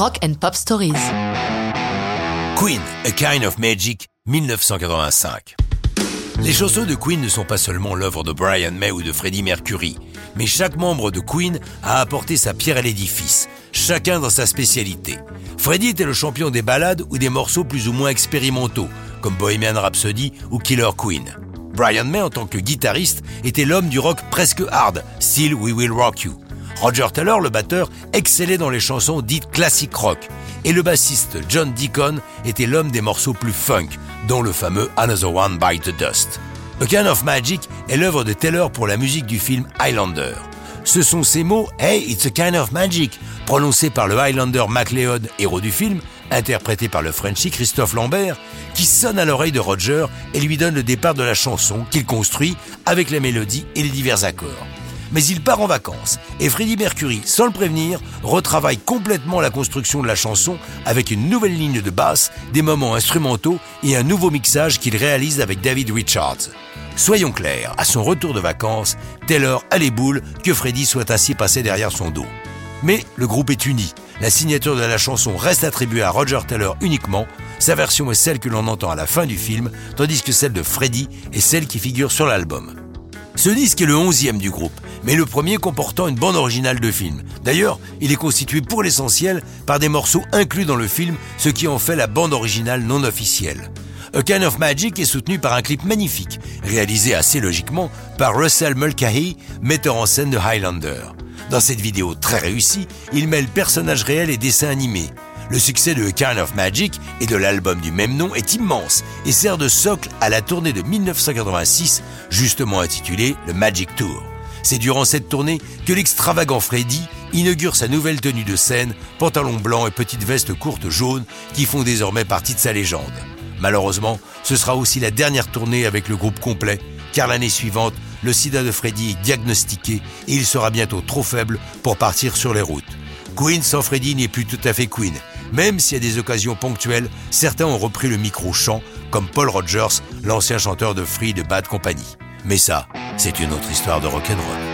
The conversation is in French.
Rock and Pop Stories. Queen, A Kind of Magic, 1985. Les chansons de Queen ne sont pas seulement l'œuvre de Brian May ou de Freddie Mercury, mais chaque membre de Queen a apporté sa pierre à l'édifice, chacun dans sa spécialité. Freddie était le champion des ballades ou des morceaux plus ou moins expérimentaux, comme Bohemian Rhapsody ou Killer Queen. Brian May, en tant que guitariste, était l'homme du rock presque hard, style We Will Rock You. Roger Taylor, le batteur, excellait dans les chansons dites classique rock. Et le bassiste John Deacon était l'homme des morceaux plus funk, dont le fameux Another One Bite the Dust. A Kind of Magic est l'œuvre de Taylor pour la musique du film Highlander. Ce sont ces mots Hey, it's a kind of magic, prononcés par le Highlander MacLeod, héros du film, interprété par le Frenchie Christophe Lambert, qui sonne à l'oreille de Roger et lui donne le départ de la chanson qu'il construit avec la mélodie et les divers accords mais il part en vacances et Freddie Mercury, sans le prévenir, retravaille complètement la construction de la chanson avec une nouvelle ligne de basse, des moments instrumentaux et un nouveau mixage qu'il réalise avec David Richards. Soyons clairs, à son retour de vacances, Taylor a les boules que Freddie soit assis passé derrière son dos. Mais le groupe est uni. La signature de la chanson reste attribuée à Roger Taylor uniquement. Sa version est celle que l'on entend à la fin du film, tandis que celle de Freddie est celle qui figure sur l'album. Ce disque est le onzième du groupe, mais le premier comportant une bande originale de film. D'ailleurs, il est constitué pour l'essentiel par des morceaux inclus dans le film, ce qui en fait la bande originale non officielle. A Kind of Magic est soutenu par un clip magnifique, réalisé assez logiquement par Russell Mulcahy, metteur en scène de Highlander. Dans cette vidéo très réussie, il mêle personnages réels et dessins animés. Le succès de A Kind of Magic et de l'album du même nom est immense et sert de socle à la tournée de 1986, justement intitulée le Magic Tour. C'est durant cette tournée que l'extravagant Freddy inaugure sa nouvelle tenue de scène, pantalon blanc et petite veste courte jaune qui font désormais partie de sa légende. Malheureusement, ce sera aussi la dernière tournée avec le groupe complet, car l'année suivante, le sida de Freddy est diagnostiqué et il sera bientôt trop faible pour partir sur les routes. Queen sans Freddy n'est plus tout à fait Queen, même y a des occasions ponctuelles, certains ont repris le micro-chant, comme Paul Rogers, l'ancien chanteur de Free de Bad Company. Mais ça, c'est une autre histoire de rock'n'roll.